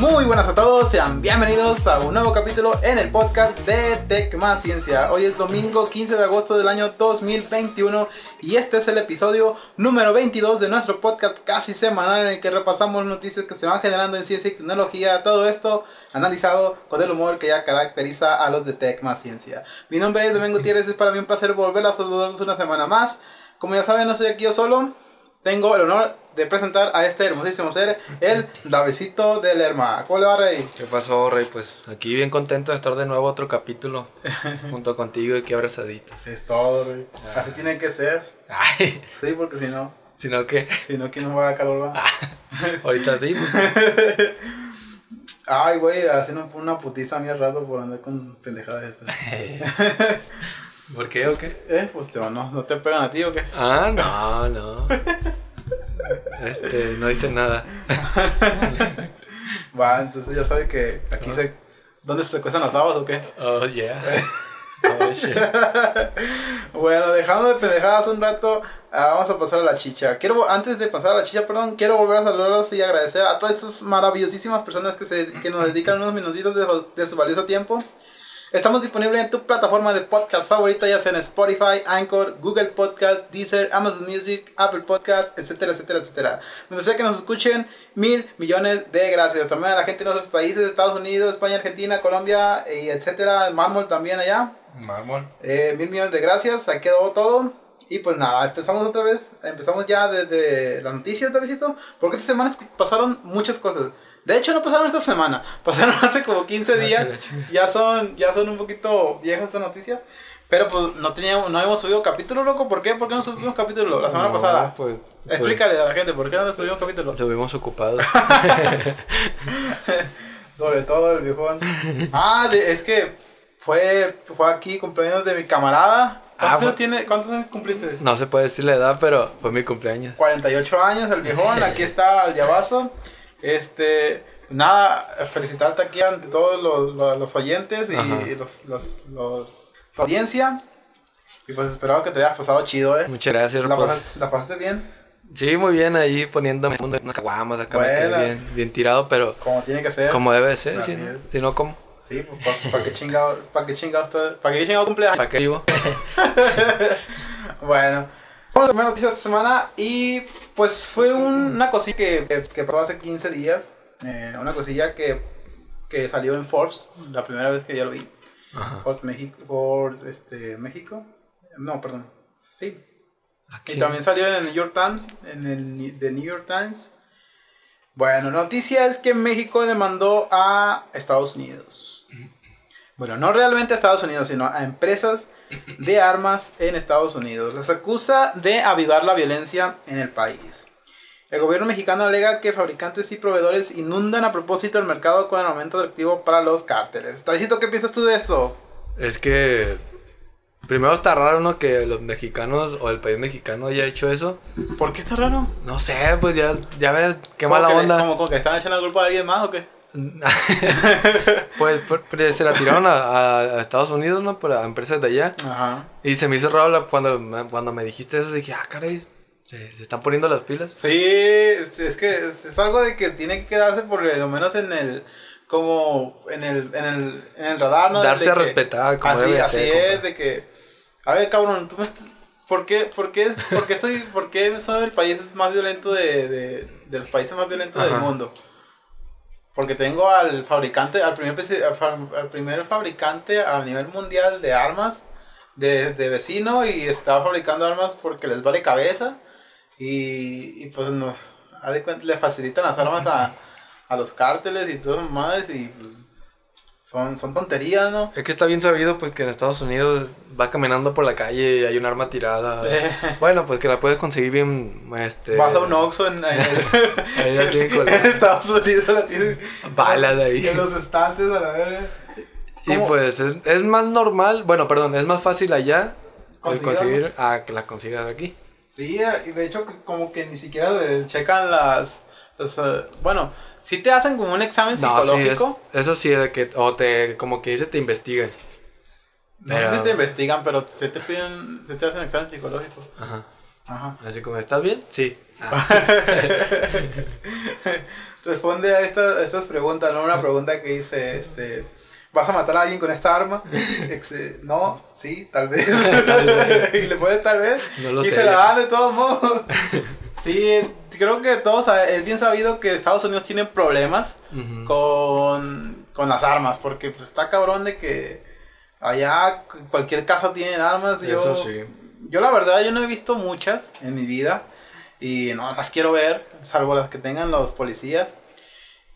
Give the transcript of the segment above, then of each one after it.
Muy buenas a todos, sean bienvenidos a un nuevo capítulo en el podcast de Tech Más Ciencia. Hoy es domingo 15 de agosto del año 2021 y este es el episodio número 22 de nuestro podcast casi semanal en el que repasamos noticias que se van generando en ciencia y tecnología. Todo esto analizado con el humor que ya caracteriza a los de Tech Más Ciencia. Mi nombre es Domingo Gutiérrez, es para mí un placer volver a saludarlos una semana más. Como ya saben, no estoy aquí yo solo. Tengo el honor de presentar a este hermosísimo ser, el Davidito de Lerma. ¿Cómo le va, Rey? ¿Qué pasó, Rey? Pues aquí bien contento de estar de nuevo otro capítulo junto contigo y que abrazaditos. Es todo, Rey. Ah. Así tiene que ser. Ay, Sí, porque si no, sino que si no, ¿quién nos va a calor? va? ahorita sí. pues. Ay, güey, haciendo una putiza a mí al rato por andar con pendejadas estas. ¿Por qué o qué? ¿Eh? Pues te, no, no te pegan a ti o qué. Ah, no, no. Este, no dice nada. Va, entonces ya sabe que aquí se. ¿Dónde se cuestan las tabas o qué? Oh, yeah. Oh, shit. Bueno, dejando de pendejadas un rato, ah, vamos a pasar a la chicha. Quiero, antes de pasar a la chicha, perdón, quiero volver a saludarlos y agradecer a todas esas maravillosísimas personas que, se, que nos dedican unos minutitos de, de su valioso tiempo. Estamos disponibles en tu plataforma de podcast favorita, ya sea en Spotify, Anchor, Google Podcast, Deezer, Amazon Music, Apple Podcast, etcétera, etcétera, etcétera. Donde sea que nos escuchen, mil millones de gracias. También a la gente de otros países, Estados Unidos, España, Argentina, Colombia, y etcétera, Mármol también allá. Mármol. Eh, mil millones de gracias, ahí quedó todo. Y pues nada, empezamos otra vez. Empezamos ya desde las noticias, Davidito. Porque esta semana pasaron muchas cosas. De hecho, no pasaron esta semana, pasaron hace como 15 Ah, días. Ya son, ya son un poquito viejas estas noticias. Pero pues no teníamos, no hemos subido capítulo, loco. ¿Por qué? ¿Por qué no subimos capítulo la semana No, pasada? Pues, pues, Explícale a la gente, ¿por qué no subimos capítulo? Estuvimos ocupados. Sobre todo el viejón. Ah, de- es que fue, fue aquí cumpleaños de mi camarada. ¿Cuántos, Ah, años tiene, ¿Cuántos años cumpliste? No se puede decir la edad, pero fue mi cumpleaños. 48 años el viejón, aquí está el llavazo. Este, nada, felicitarte aquí ante todos los, los, los oyentes y Ajá. los, los, los, tu audiencia. Y pues esperaba que te hayas pasado chido, eh. Muchas gracias, ¿La, pues. pasaste, ¿La pasaste bien? Sí, muy bien ahí poniéndome unas caguamas acá Buena. bien, bien tirado, pero Como tiene que ser. como debe de ser, si si no, ¿cómo? Sí, pues para qué chingado, para qué chingado, para qué chingado cumpleaños. ¿Para qué vivo? Bueno, vamos a la primera noticia de esta semana y pues fue un- una cosilla que, que, que pasó hace 15 días, eh, una cosilla que, que salió en Forbes, la primera vez que ya lo vi, Ajá. Forbes México, Forbes, este, México, no, perdón, sí, y Sí. también salió en el New York Times, en el The New York Times. Bueno, noticia es que México demandó a Estados Unidos. Bueno, no realmente a Estados Unidos, sino a empresas de armas en Estados Unidos. Las acusa de avivar la violencia en el país. El gobierno mexicano alega que fabricantes y proveedores inundan a propósito el mercado con el aumento atractivo para los cárteles. Tavisito, ¿qué piensas tú de esto? Es que primero está raro, ¿no? Que los mexicanos o el país mexicano haya hecho eso. ¿Por qué está raro? No sé, pues ya, ya ves, qué ¿Como mala le- onda. como, como que están echando la culpa a alguien más o qué? pues se la tiraron a, Estados Unidos, ¿no? Por a empresas de allá. Ajá. Y se me hizo raro cuando, me- cuando me dijiste eso, dije, ah, caray, se, se están poniendo las pilas. Sí, es, que es, es algo de que tiene que quedarse por lo menos en el como en el en el, en el radar, ¿no? Darse De a que- respetar, como así, debe así ser, es compa. de que a ver, cabrón, tú me estás- ¿por qué por qué por qué estoy por qué soy el país más violento de, de, de los países más violentos del mundo? Porque tengo al fabricante, al primer, al primer fabricante a nivel mundial de armas de, de vecino y está fabricando armas porque les vale cabeza. Y, y pues nos haz de cuenta, le facilitan las armas a, a los cárteles y todas madres y pues son, son tonterías, ¿no? Es que está bien sabido, pues, que en Estados Unidos va caminando por la calle y hay un arma tirada. Sí. Bueno, pues que la puedes conseguir bien, este... Vas a un Oxxo en, en, Ahí tienen en. Estados Unidos, la tienen Balas ahí. en los estantes a la verga. Y pues es, es más normal, bueno, perdón, es más fácil allá el Conseguir a que la consigas aquí. Sí, y de hecho como que ni siquiera checan las, bueno, sí te hacen como un examen No, sí, psicológico. es- eso sí, de que, o te, como que dice, te investigan. No sé Pero- si te investigan, pero se te piden, se te hacen examen psicológico. Ajá. Ajá. Así como, ¿estás bien? Sí. Ah, Responde a, esta- a estas preguntas, ¿no? Una pregunta que dice, este, ¿vas a matar a alguien con esta arma? No, sí, tal vez. Tal vez. y le puedes tal vez. No lo y sé. se la dan de todos modos. Sí, creo que todos, es bien sabido que Estados Unidos tiene problemas con, con las armas, porque pues está cabrón de que allá cu- cualquier casa tiene armas. Yo, Eso sí. yo la verdad, yo no he visto muchas en mi vida y no las quiero ver, salvo las que tengan los policías.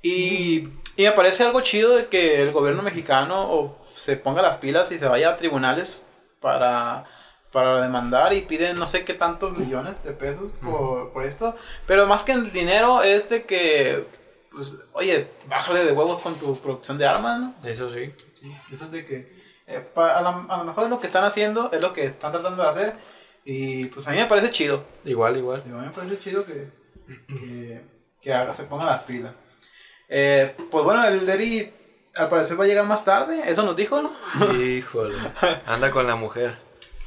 Y, y me parece algo chido de que el gobierno mexicano o se ponga las pilas y se vaya a tribunales para, para demandar y piden no sé qué tantos millones de pesos por, por esto. Pero más que el dinero es de que, pues, oye, bájale de huevos con tu producción de armas, ¿no? Eso sí. Sí, eso es de que eh, pa- a, la- a lo mejor es lo que están haciendo, es lo que están tratando de hacer. Y pues a mí me parece chido. Igual, igual. A mí me parece chido que, que, que haga- se pongan las pilas. Eh, pues bueno, el Derry al parecer va a llegar más tarde, eso nos dijo, ¿no? Híjole. Anda con la mujer.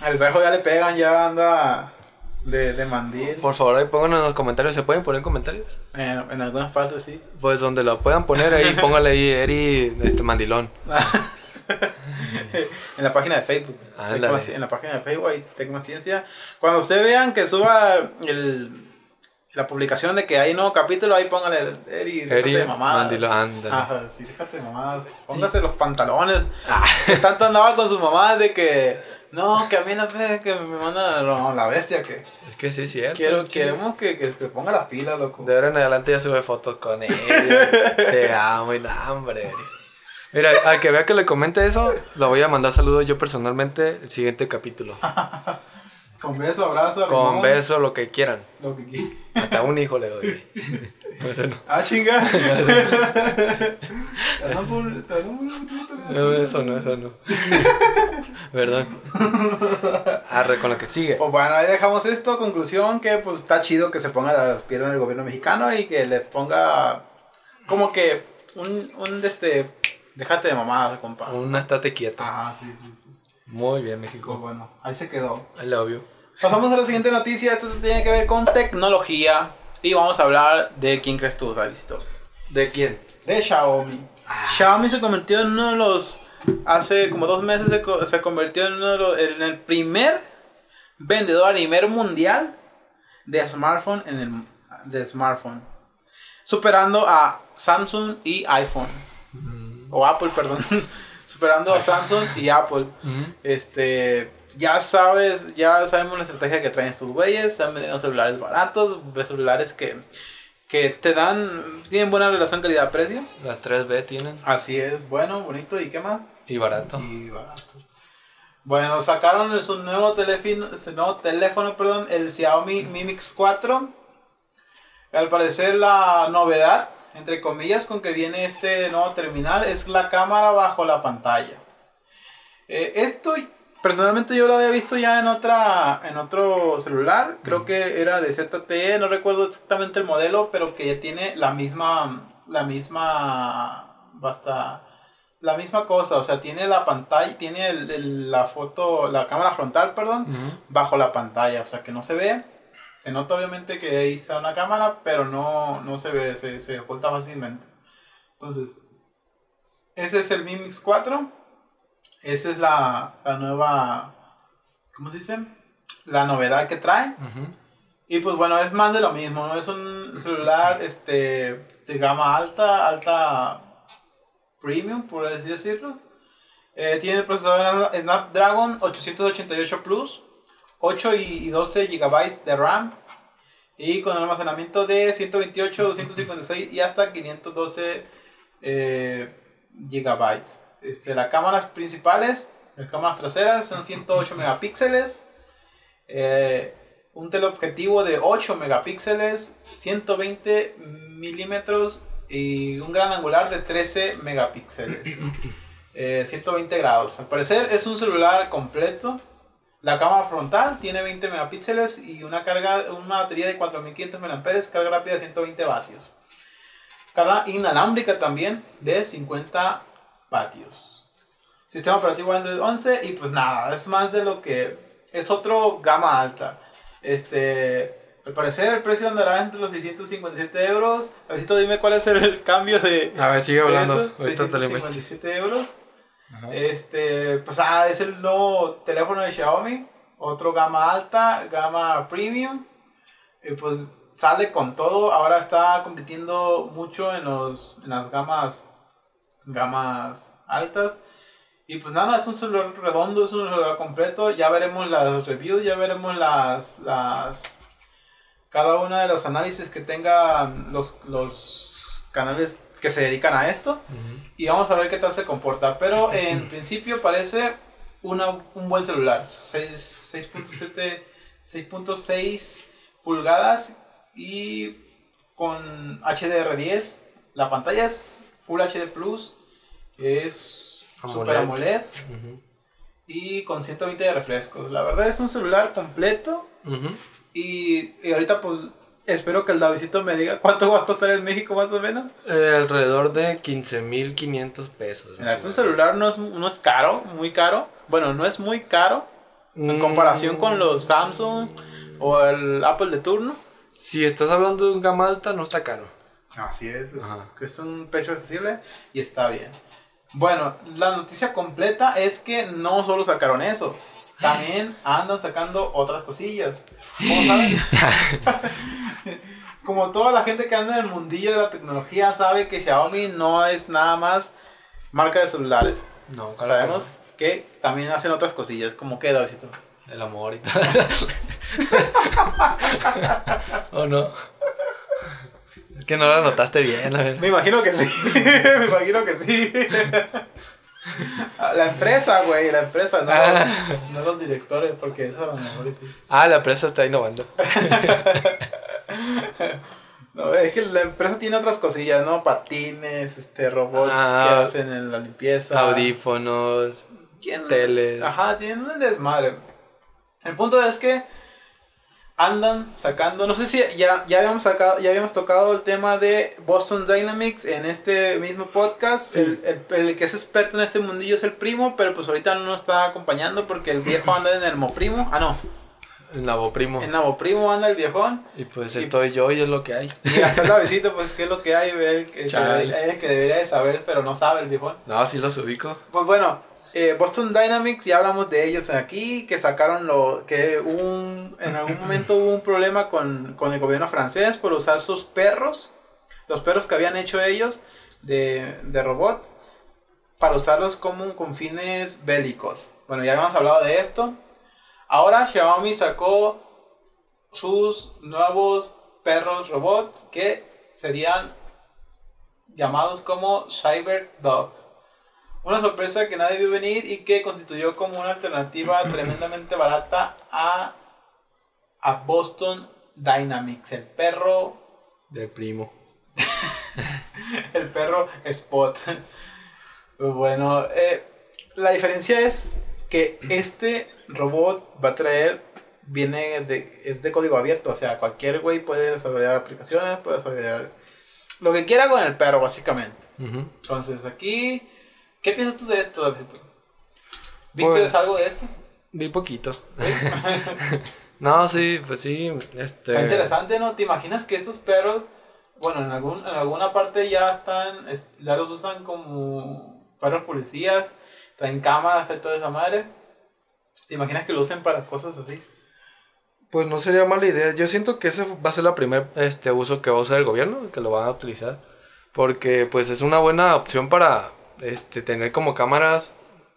Al viejo ya le pegan, ya anda de, de mandil. Por favor, ahí pongan en los comentarios. ¿Se pueden poner en comentarios? Eh, en algunas partes sí. Pues donde lo puedan poner ahí, póngale ahí Eri este mandilón. en la página de Facebook. Tecma- en la página de Facebook hay Tecnociencia. Cuando ustedes vean que suba el, la publicación de que hay nuevo capítulo, ahí póngale Eri, déjate Eri de mamadas. mandilón, ándale. Ajá, sí, déjate de mamadas. Póngase los pantalones. Ah. Tanto andaba con sus mamás de que no, que a mí no me que me manda no, la bestia que Es que sí, es cierto. quiero, queremos que, que se ponga las pilas, loco. De ahora en adelante ya sube fotos con él. Te amo y da hambre. Mira, al que vea que le comente eso, lo voy a mandar saludos yo personalmente el siguiente capítulo. Con beso, abrazo, Con limón, beso, lo que quieran. Lo que quieras. Hasta un hijo le doy. Pues, no. Ah, chinga. No, eso no, eso no. ¿Verdad? Arre con lo que sigue. Pues bueno, ahí dejamos esto. Conclusión que pues está chido que se ponga las piernas del gobierno mexicano y que le ponga como que un, un este, déjate de mamadas, compa. Una estate quieto. Ajá, sí, sí, sí. Muy bien, Pues México. bueno, ahí se quedó. I love you. Pasamos a la siguiente noticia. Esto tiene que ver con tecnología. Y vamos a hablar de quién crees tú, visto ¿De quién? De Xiaomi. Xiaomi se convirtió en uno de los. Hace como dos meses se, co- se convirtió en, uno de los- en el primer vendedor a nivel mundial de smartphone en el de smartphone. Superando a Samsung y iPhone. O Apple, perdón. Superando a Samsung y Apple. Este, ya sabes, ya sabemos la estrategia que traen estos güeyes. Están vendiendo celulares baratos, celulares que, que te dan, tienen buena relación calidad-precio. Las 3B tienen. Así es, bueno, bonito, ¿y qué más? Y barato. Y barato. Bueno, sacaron su nuevo teléfono, su nuevo teléfono, perdón, el Xiaomi Mi Mix 4. Al parecer la novedad, entre comillas, con que viene este nuevo terminal es la cámara bajo la pantalla. Eh, esto personalmente yo lo había visto ya en otra en otro celular, creo que era de ZTE, no recuerdo exactamente el modelo, pero que ya tiene la misma la misma basta la misma cosa, o sea, tiene la pantalla, tiene el- el- la foto, la cámara frontal, perdón, bajo la pantalla, o sea, que no se ve. Se nota obviamente que ahí está una cámara, pero no, no se ve, se, se oculta fácilmente. Entonces, ese es el Mi Mix 4. Esa es la, la nueva, ¿cómo se dice? La novedad que trae. Y pues bueno, es más de lo mismo, ¿no? Es un celular este, de gama alta, alta premium, por así decirlo. Eh, tiene el procesador Snapdragon 888 Plus, 8 y 12 GB de RAM. Y con el almacenamiento de 128, 256 y hasta 512 eh, GB. Este, las cámaras principales, las cámaras traseras son 108 megapíxeles. Eh, un teleobjetivo de 8 megapíxeles, 120 milímetros y un gran angular de 13 megapíxeles. Eh, 120 grados. Al parecer es un celular completo. La cámara frontal tiene 20 megapíxeles y una carga, una batería de 4500 mAh, carga rápida de 120 vatios. Carga inalámbrica también de 50 vatios. Sistema operativo Android 11 y pues nada, es más de lo que es otro gama alta. Este, al parecer el precio andará entre los 657 euros. A ver, dime cuál es el cambio de... A ver, sigue hablando. Ahorita te lo 657 Este, pues ah, es el nuevo teléfono de Xiaomi. Otro gama alta, gama premium. Y pues sale con todo. Ahora está compitiendo mucho en, los, en las gamas, gamas altas. Y pues nada, es un celular redondo, es un celular completo. Ya veremos las reviews, ya veremos las, las cada uno de los análisis que tengan los, los canales que se dedican a esto. Y vamos a ver qué tal se comporta. Pero en principio parece una, un buen celular. 6.7, 6.6 pulgadas y con HDR10. La pantalla es Full HD Plus. Es Super AMOLED. Y con 120 de refrescos. La verdad es un celular completo. y, y, ahorita pues espero que el Davidito me diga cuánto va a costar en México más o menos. Eh, alrededor de 15.500 pesos. Mira, es un celular no es, no es caro, muy caro. Bueno, no es muy caro en comparación con los Samsung o el Apple de turno. Si estás hablando de un gama alta, no está caro. Así es, es, es un precio accesible y está bien. Bueno, la noticia completa es que no solo sacaron eso, también andan sacando otras cosillas. ¿Cómo saben? Como toda la gente que anda en el mundillo de la tecnología sabe que Xiaomi no es nada más marca de celulares. No, Sabemos que también hacen otras cosillas, como que Davidito. El amor y tal. ¿O no? Es que no lo notaste bien, a ver. Me imagino que sí. Me imagino que sí. La empresa, güey, la empresa, no, ah. no los directores, porque eso a lo mejor sí. Ah, la empresa está innovando. No, es que la empresa tiene otras cosillas, ¿no? Patines, este, robots ah, que hacen en la limpieza. Audífonos, teles. Ajá, tienen un desmadre. El punto es que andan sacando, no sé si ya, ya habíamos sacado, ya habíamos tocado el tema de Boston Dynamics en este mismo podcast. El, el, que es experto en este mundillo es el primo, pero pues ahorita no nos está acompañando porque el viejo anda en el Moprimo. Ah, no. En Navoprimo. En Navoprimo anda el viejón. Y pues estoy yo y es lo que hay. Y hasta el visita pues qué es lo que hay, el, que, el que debería de saber, pero no sabe el viejón. No, sí los ubico. Pues bueno, eh, Boston Dynamics, ya hablamos de ellos aquí, que sacaron lo que un, en algún momento hubo un problema con, con, el gobierno francés por usar sus perros, los perros que habían hecho ellos de, de robot, para usarlos como con fines bélicos. Bueno, ya habíamos hablado de esto. Ahora Xiaomi sacó sus nuevos perros robot que serían llamados como Cyber Dog. Una sorpresa que nadie vio venir y que constituyó como una alternativa tremendamente barata a, a Boston Dynamics, el perro del primo. el perro Spot. Bueno, eh, la diferencia es que este robot va a traer, viene de, es de código abierto, o sea, cualquier güey puede desarrollar aplicaciones, puede desarrollar lo que quiera con el perro, básicamente. Entonces aquí ¿Qué piensas tú de esto, Davidito? ¿Viste pues, algo de esto? Vi poquito. no, sí, pues sí. Este... Está interesante, ¿no? ¿Te imaginas que estos perros, bueno, en, algún, en alguna parte ya están, ya los usan como perros policías, traen cámaras y toda esa madre? ¿Te imaginas que lo usen para cosas así? Pues no sería mala idea. Yo siento que ese va a ser el primer este, uso que va a usar el gobierno, que lo van a utilizar. Porque pues es una buena opción para este, tener como cámaras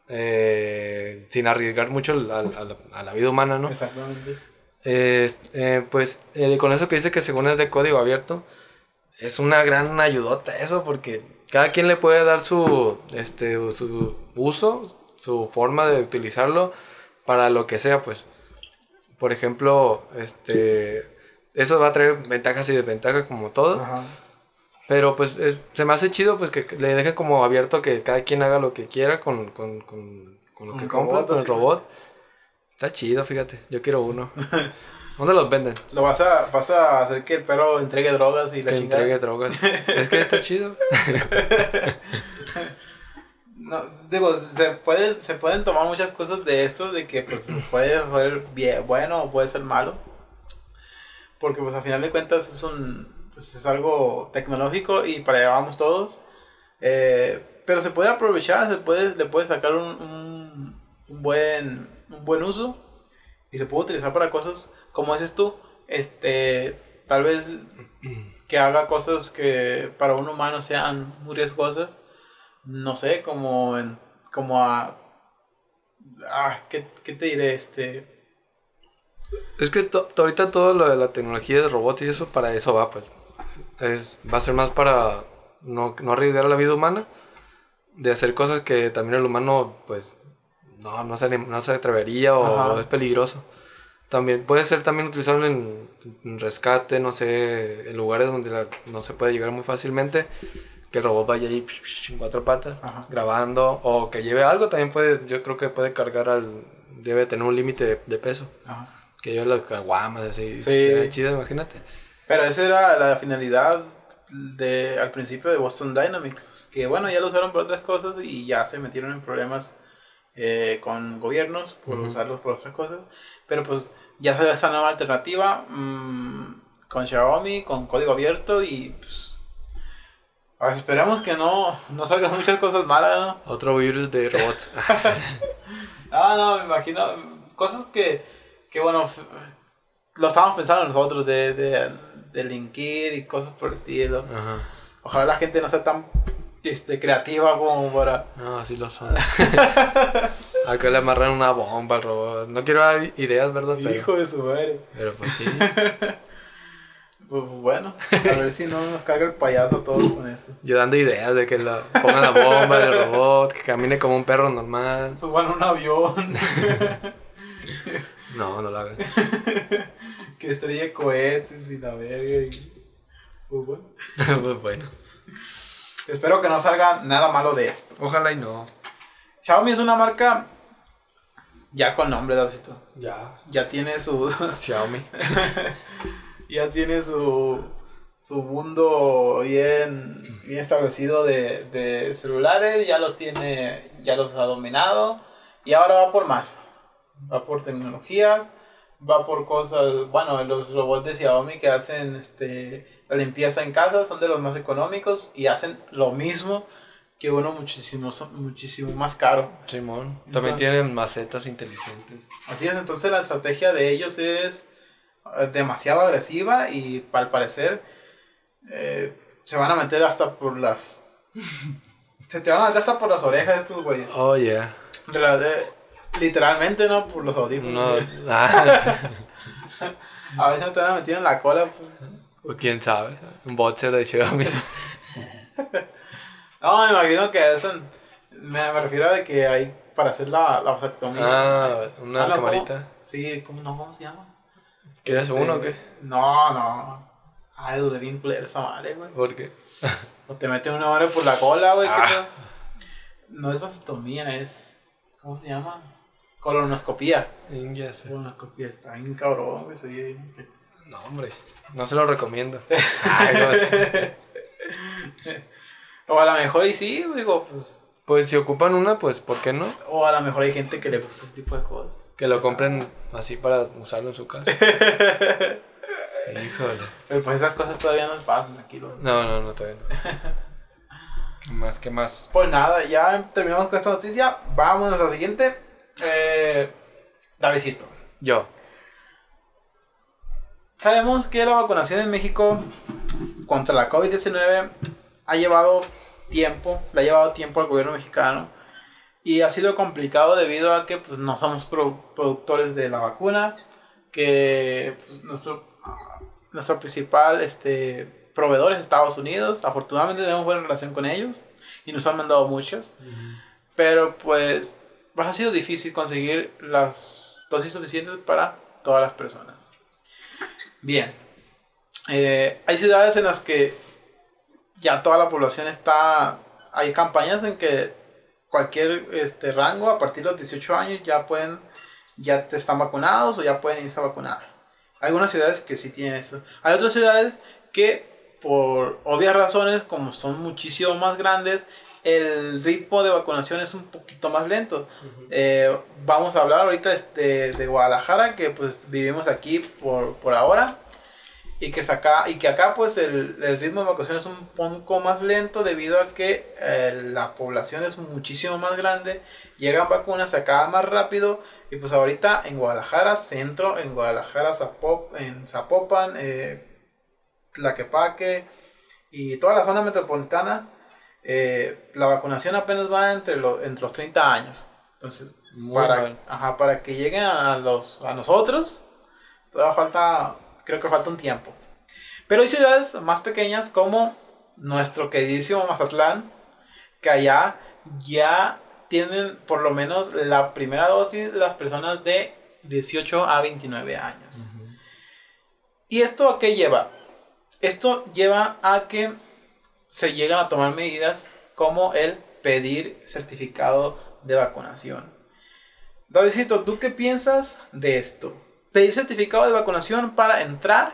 eh, sin arriesgar mucho a, la vida humana, ¿no? Exactamente. Eh, pues eh, con eso que dice que según es de código abierto, es una gran ayudota eso, porque cada quien le puede dar su, este, su uso, su forma de utilizarlo para lo que sea, pues. Por ejemplo, este, eso va a traer ventajas y desventajas como todo. Ajá. Pero pues se me hace chido pues que le deje como abierto que cada quien haga lo que quiera con, con, con, con lo que compra, con el robot. Está chido, fíjate. Yo quiero uno. ¿Dónde los venden? Lo vas a, vas a hacer que el perro entregue drogas y la que entregue drogas. es que está chido. no, digo, se pueden, se pueden tomar muchas cosas de esto, de que pues puede ser bien, bueno o puede ser malo. porque pues a final de cuentas es un pues es algo tecnológico y para allá vamos todos. Eh, pero se puede aprovechar, se puede, le puede sacar un, un, un buen, un buen uso y se puede utilizar para cosas como dices tú, este, tal vez que haga cosas que para un humano sean muy riesgosas, no sé, como en, como a, ah, ¿qué, qué te diré? Este, Es que ahorita todo lo de la tecnología de robots y eso, para eso va, pues. Es, va a ser más para no, no arriesgar la vida humana, de hacer cosas que también el humano, pues, no, no, se, no se atrevería o Ajá. es peligroso. También puede ser también utilizado en, en rescate, no sé, en lugares donde la- no se puede llegar muy fácilmente. Que el robot vaya ahí en cuatro patas, Ajá. grabando, o que lleve algo, también puede, yo creo que puede cargar al, debe tener un límite de- de peso. ajá. Que yo las caguamas así. Sí. chido, imagínate. Pero esa era la finalidad de, al principio de Boston Dynamics. Que bueno, ya lo usaron para otras cosas y ya se metieron en problemas eh, con gobiernos por usarlos por otras cosas. Pero pues ya se ve esta nueva alternativa mm, con Xiaomi, con código abierto y pues... ver, esperamos que no, no salgan muchas cosas malas, ¿no? Otro virus de robots. Ah, no, me imagino. Cosas que, que bueno, lo estábamos pensando nosotros de, de, de linkir y cosas por el estilo. Ajá. Ojalá la gente no sea tan este, creativa como para... No, así lo son. Acá le amarran una bomba al robot. No quiero dar ideas, ¿verdad? Pero, Hijo de su madre. pero pues sí. Pues bueno, a ver si no nos carga el payaso todo con esto. Yo dando ideas de que la, pongan la bomba del robot, que camine como un perro normal. Suban un avión, No, no lo hagan. Que estrelle cohetes y la verga. Y... Pues bueno. pues bueno. Espero que no salga nada malo de esto. Ojalá y no. Xiaomi es una marca ya con nombre, Davidito. Ya. Ya tiene su... Xiaomi. ya tiene su, su mundo bien, bien establecido de, de celulares, ya los tiene, ya los ha dominado y ahora va por más. Va por tecnología, va por cosas, bueno, los robots de Xiaomi que hacen este, la limpieza en casa son de los más económicos y hacen lo mismo que uno muchísimo, muchísimo más caro. Simón. También tienen macetas inteligentes. Así es, entonces la estrategia de ellos es eh, demasiado agresiva y al parecer eh, se van a meter hasta por las... se te van a meter hasta por las orejas estos güeyes. Oh, yeah. Literalmente, ¿no? Por los audífonos. No, ah, A veces no te van meter en la cola. pues. o quién sabe. Un boxer de Xiaomi. No, me imagino que hacen... Me, me refiero a de que hay para hacer la, la vasectomía. Ah, una Ah, camarita. Sí, ¿cómo, no, ¿cómo se llama? ¿Quieres Este, uno o qué? No, no. Ay, dure bien culera esa madre, güey. ¿Por qué? O te meten una madre por la cola, güey. ¿qué Ah. No es vasectomía, es. ¿Cómo se llama? Colonoscopía. Ya sé. Colonoscopía, está bien cabrón, güey. Soy. No, hombre. No se lo recomiendo. Ay, no, sí. O a lo mejor y sí, digo, pues. Pues si ocupan una, pues ¿por qué no? O a lo mejor hay gente que le gusta ese tipo de cosas. Que lo compren así para usarlo en su casa. Híjole. Pero pues esas cosas todavía no pasan, tranquilo. No, no, no, todavía no. ¿Qué más? ¿Qué más? Pues nada, ya terminamos con esta noticia. Vámonos a la siguiente. Eh, Davidito. Yo. Sabemos que la vacunación en México contra la COVID-19 ha llevado tiempo, le ha llevado tiempo al gobierno mexicano y ha sido complicado debido a que pues, no somos pro- productores de la vacuna, que pues, nuestro, nuestro principal este, proveedor es Estados Unidos, afortunadamente tenemos buena relación con ellos y nos han mandado muchos, pero pues, pues ha sido difícil conseguir las dosis suficientes para todas las personas. Bien. Eh, hay ciudades en las que ya toda la población está. Hay campañas en que cualquier este, rango a partir de los 18 años ya pueden. Ya están vacunados o ya pueden irse a vacunar. Hay algunas ciudades que sí tienen eso. Hay otras ciudades que, por obvias razones, como son muchísimo más grandes, el ritmo de vacunación es un poquito más lento. Eh, vamos a hablar ahorita este, de Guadalajara, que pues vivimos aquí por, por ahora. y que, acá, y que acá pues el, ritmo de vacunación es un poco más lento debido a que eh, la población es muchísimo más grande, llegan vacunas, se acaba más rápido y pues ahorita en Guadalajara, centro, en Guadalajara, Zapop, en Zapopan, eh, Tlaquepaque y toda la zona metropolitana, eh, la vacunación apenas va entre, entre los 30 años. Entonces, para, para que lleguen a, los, a nosotros, todavía falta creo que falta un tiempo. Pero hay ciudades más pequeñas como nuestro queridísimo Mazatlán, que allá ya tienen por lo menos la primera dosis las personas de 18 a 29 años. ¿Y esto a qué lleva? Esto lleva a que se llegan a tomar medidas como el pedir certificado de vacunación. Davidito, ¿tú qué piensas de esto? pedir certificado de vacunación para entrar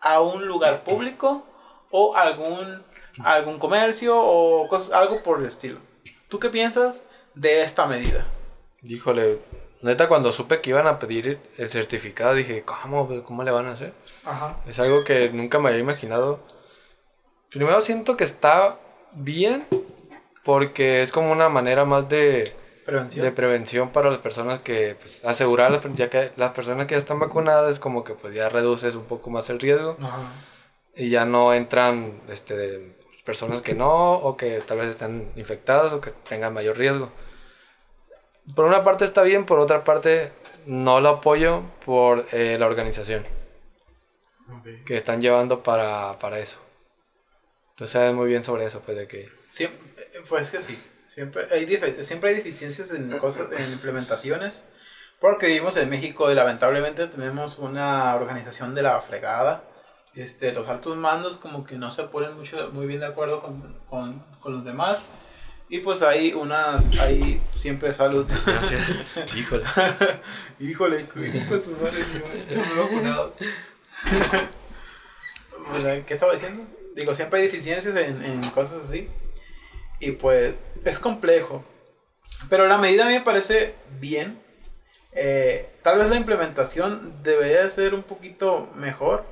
a un lugar público o algún, algún comercio o algo por el estilo. ¿Tú qué piensas de esta medida? Híjole, neta cuando supe que iban a pedir el certificado dije, ¿cómo, ¿Cómo le van a hacer? Es algo que nunca me había imaginado. Primero siento que está bien porque es como una manera más de de prevención para las personas que, pues, asegurar, ya que las personas que ya están vacunadas, como que pues ya reduces un poco más el riesgo. Y ya no entran, este, personas que no, o que tal vez están infectadas, o que tengan mayor riesgo. Por una parte está bien, por otra parte no lo apoyo por eh, la organización. Que están llevando para, para eso. Entonces sabes muy bien sobre eso, pues de que... Sí, eh, pues que sí. Siempre hay, siempre hay deficiencias en cosas, en implementaciones. Porque vivimos en México y lamentablemente tenemos una organización de la fregada. Este, los altos mandos como que no se ponen mucho, muy bien de acuerdo con, con, con los demás. Y pues hay unas, hay siempre salud. Gracias. Híjole. Híjole, hijo su madre, ¿Qué estaba diciendo? Digo, siempre hay deficiencias en, en cosas así. Y pues es complejo. Pero la medida a mí me parece bien. Eh, tal vez la implementación debería ser un poquito mejor.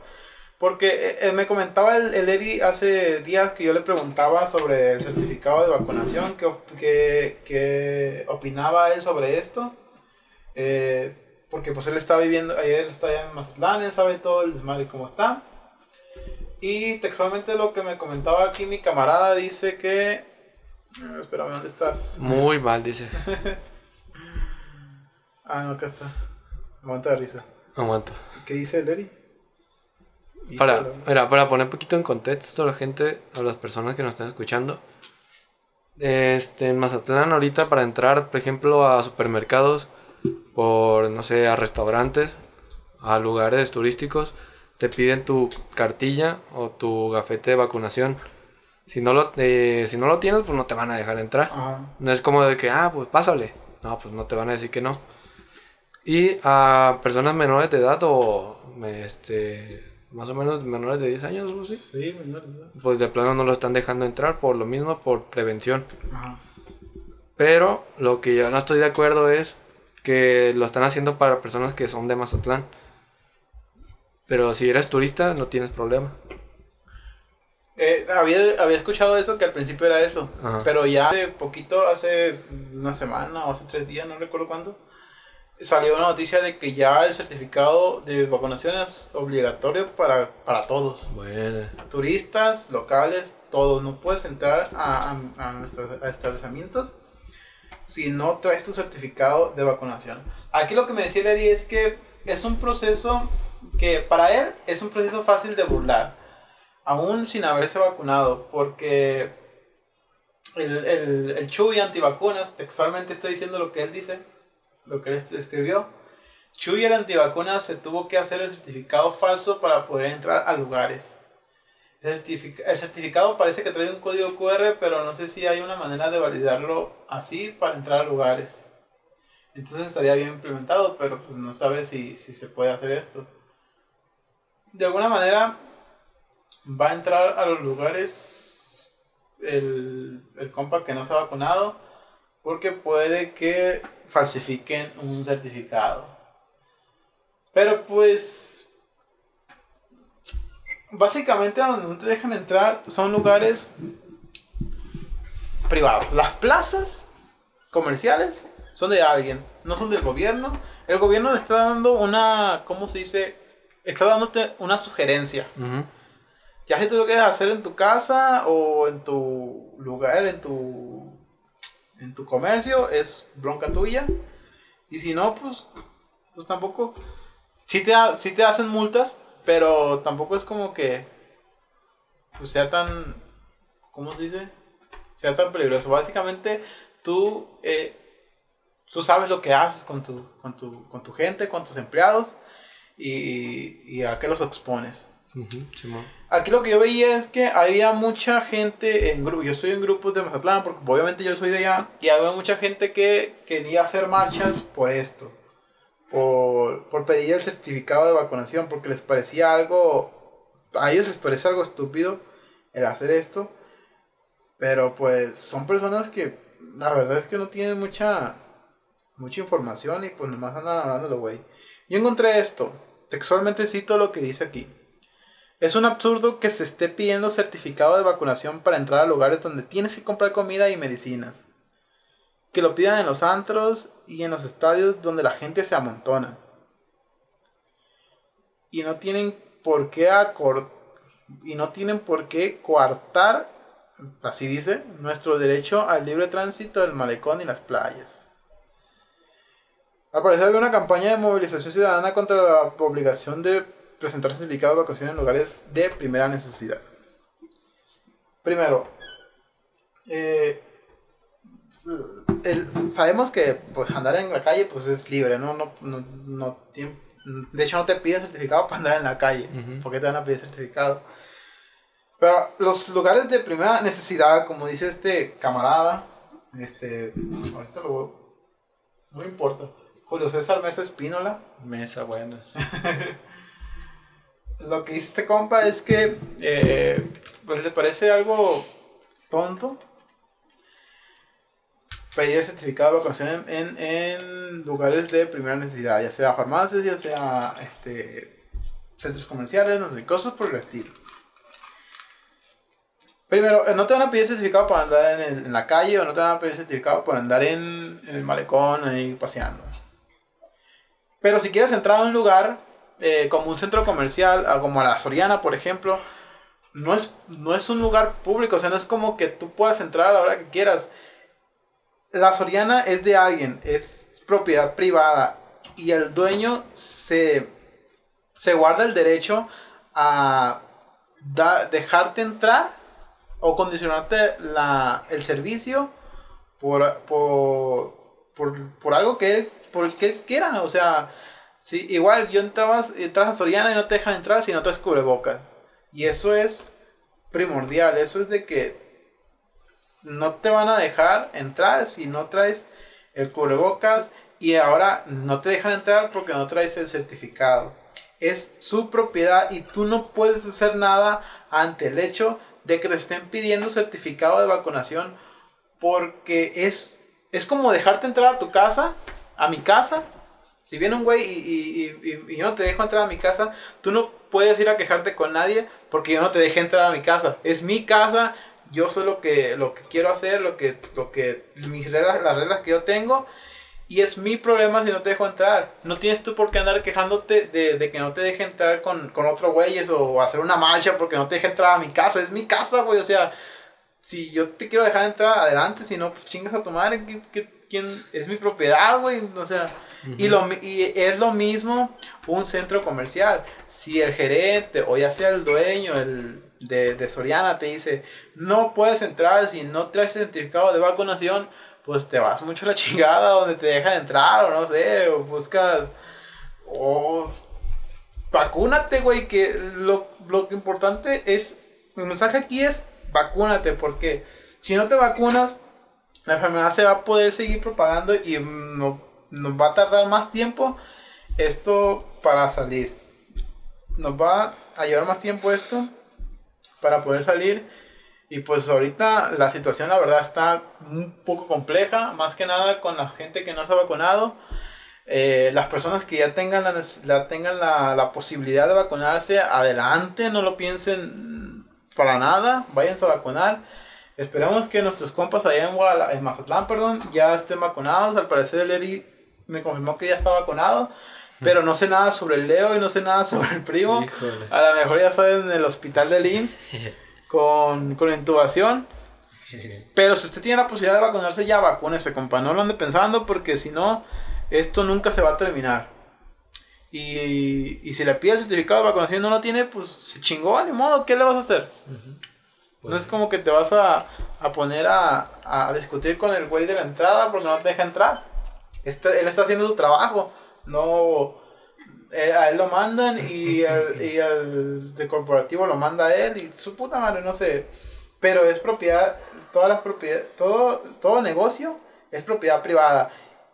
Porque eh, eh, me comentaba el, el Eddie hace días que yo le preguntaba sobre el certificado de vacunación, qué que, opinaba él sobre esto. porque pues él está viviendo, él está allá en Mazatlán, él sabe todo el desmadre cómo está. Y textualmente lo que me comentaba aquí mi camarada dice que no, espérame, ¿dónde estás? Muy mal, dice. ah, no, acá está. Aguanta la risa. Aguanto. ¿Qué dice Leri? Para, para poner un poquito en contexto a la gente, a las personas que nos están escuchando. Este, en Mazatlán ahorita para entrar, por ejemplo, a supermercados, por, no sé, a restaurantes, a lugares turísticos, te piden tu cartilla o tu gafete de vacunación si no lo, eh, si no lo tienes, pues no te van a dejar entrar. No es como de que, ah, pues pásale. No, pues no te van a decir que no. Y a personas menores de edad o este, más o menos menores de 10 años, Sí, menores de edad. Pues de plano no lo están dejando entrar por lo mismo, por prevención. Pero lo que yo no estoy de acuerdo es que lo están haciendo para personas que son de Mazatlán. Pero si eres turista, no tienes problema. Eh, había, había escuchado eso, que al principio era eso. Pero ya hace poquito, hace una semana o hace tres días, no recuerdo cuándo, salió una noticia de que ya el certificado de vacunación es obligatorio para, para todos. Bueno. Turistas, locales, todos. No puedes entrar a, a, a, establecimientos si no traes tu certificado de vacunación. Aquí lo que me decía Larry es que es un proceso que para él es un proceso fácil de burlar aún sin haberse vacunado, porque el, el, el Chuy antivacunas, textualmente estoy diciendo lo que él dice, lo que él escribió. Chuy el antivacunas se tuvo que hacer el certificado falso para poder entrar a lugares. El, certificado parece que trae un código QR, pero no sé si hay una manera de validarlo así para entrar a lugares. Entonces estaría bien implementado, pero pues no sabe si, si se puede hacer esto. De alguna manera, va a entrar a los lugares el, el compa que no se ha vacunado porque puede que falsifiquen un certificado. Pero pues básicamente donde no te dejan entrar son lugares privados. Las plazas comerciales son de alguien, no son del gobierno. El gobierno está dando una, ¿cómo se dice? Está dándote una sugerencia. Ya si tú lo quieres hacer en tu casa o en tu lugar, en tu, en tu comercio, es bronca tuya. Y si no, pues, pues tampoco. Sí te, sí te hacen multas, pero tampoco es como que pues sea tan, ¿cómo se dice? Sea tan peligroso. Básicamente, tú, eh, tú sabes lo que haces con tu, con tu, con tu gente, con tus empleados y, y a qué los expones. Aquí lo que yo veía es que había mucha gente en grupos. Yo estoy en grupos de Mazatlán porque obviamente yo soy de allá. Y había mucha gente que quería hacer marchas por esto. Por, por pedir el certificado de vacunación. Porque les parecía algo. A ellos les parece algo estúpido el hacer esto. Pero pues son personas que la verdad es que no tienen mucha, mucha información y pues nomás andan hablándolo, güey. Yo encontré esto. Textualmente cito lo que dice aquí. Es un absurdo que se esté pidiendo certificado de vacunación para entrar a lugares donde tienes que comprar comida y medicinas. Que lo pidan en los antros y en los estadios donde la gente se amontona. Y no tienen por qué acordar y no tienen por qué coartar, así dice, nuestro derecho al libre tránsito del malecón y las playas. Al parecer hay una campaña de movilización ciudadana contra la obligación de presentar certificado de vacunación en lugares de primera necesidad. Primero, eh, sabemos que pues, andar en la calle pues, es libre, ¿no? No, no, no de hecho, no te piden certificado para andar en la calle. porque te van a pedir certificado? Pero los lugares de primera necesidad, como dice este camarada, este, ahorita lo no me importa. Julio César Mesa Espínola. Mesa, buenas. lo que dice este compa es que, eh, pues le parece algo tonto pedir certificado de vacunación en, en, lugares de primera necesidad, ya sea farmacias, ya sea este, centros comerciales, no sé, cosas por el estilo. Primero, eh, no te van a pedir certificado para andar en, la calle o no te van a pedir certificado para andar en, el malecón ahí paseando. Pero si quieres entrar a un lugar eh, como un centro comercial, como la Soriana, por ejemplo, no es, no es un lugar público, o sea, no es como que tú puedas entrar a la hora que quieras. La Soriana es de alguien, es propiedad privada y el dueño se, se guarda el derecho a dejarte entrar o condicionarte la, el servicio por, por, por, algo que él, por que él quiera. O sea, si igual yo entrabas, entras a Soriana y no te dejan entrar si no traes cubrebocas. Y eso es primordial, eso es de que no te van a dejar entrar si no traes el cubrebocas y ahora no te dejan entrar porque no traes el certificado. Es su propiedad y tú no puedes hacer nada ante el hecho de que te estén pidiendo certificado de vacunación porque es, es como dejarte entrar a tu casa, a mi casa. Si viene un güey y, y, y, yo no te dejo entrar a mi casa, tú no puedes ir a quejarte con nadie porque yo no te dejé entrar a mi casa. Es mi casa, yo soy lo que, lo que quiero hacer, lo que, lo que, mis reglas, las reglas que yo tengo. Y es mi problema si no te dejo entrar. No tienes tú por qué andar quejándote de, que no te deje entrar con, con otros güeyes o hacer una marcha porque no te deje entrar a mi casa. Es mi casa, güey. O sea, si yo te quiero dejar entrar adelante, si no, pues chingas a tu madre. ¿Quién, es mi propiedad, güey? O sea, y, lo, y es lo mismo un centro comercial. Si el gerente o ya sea el dueño, el de, de Soriana te dice, no puedes entrar si no traes certificado de vacunación, pues te vas mucho a la chingada donde te dejan entrar o no sé, o buscas, o vacúnate, güey, que lo, lo importante es, el mensaje aquí es, vacúnate, porque si no te vacunas, la enfermedad se va a poder seguir propagando y no, nos va a tardar más tiempo esto para salir. Nos va a llevar más tiempo esto para poder salir. Y pues ahorita la situación la verdad está un poco compleja, más que nada con la gente que no se ha vacunado. eh, las personas que ya tengan, la, tengan la, la posibilidad de vacunarse, adelante, no lo piensen para nada, váyanse a vacunar. Esperamos que nuestros compas allá en, Guadala- en Mazatlán perdón, ya estén vacunados. Al parecer el Eri me confirmó que ya está vacunado. Pero no sé nada sobre el Leo y no sé nada sobre el primo. Híjole. A lo mejor ya está en el hospital del IMSS con, con intubación. Pero si usted tiene la posibilidad de vacunarse, ya vacúnese, compa. No lo ande pensando porque si no, esto nunca se va a terminar. Y, y si le pide el certificado de vacunación y no lo tiene, pues se chingó, ni modo, ¿qué le vas a hacer? No es como que te vas a, a poner a, a discutir con el güey de la entrada porque no te deja entrar. Este, él está haciendo su trabajo. No, eh, a él lo mandan y el, y el de corporativo lo manda a él y su puta madre, no sé. Pero es propiedad, todas las propiedades, todo, todo negocio es propiedad privada.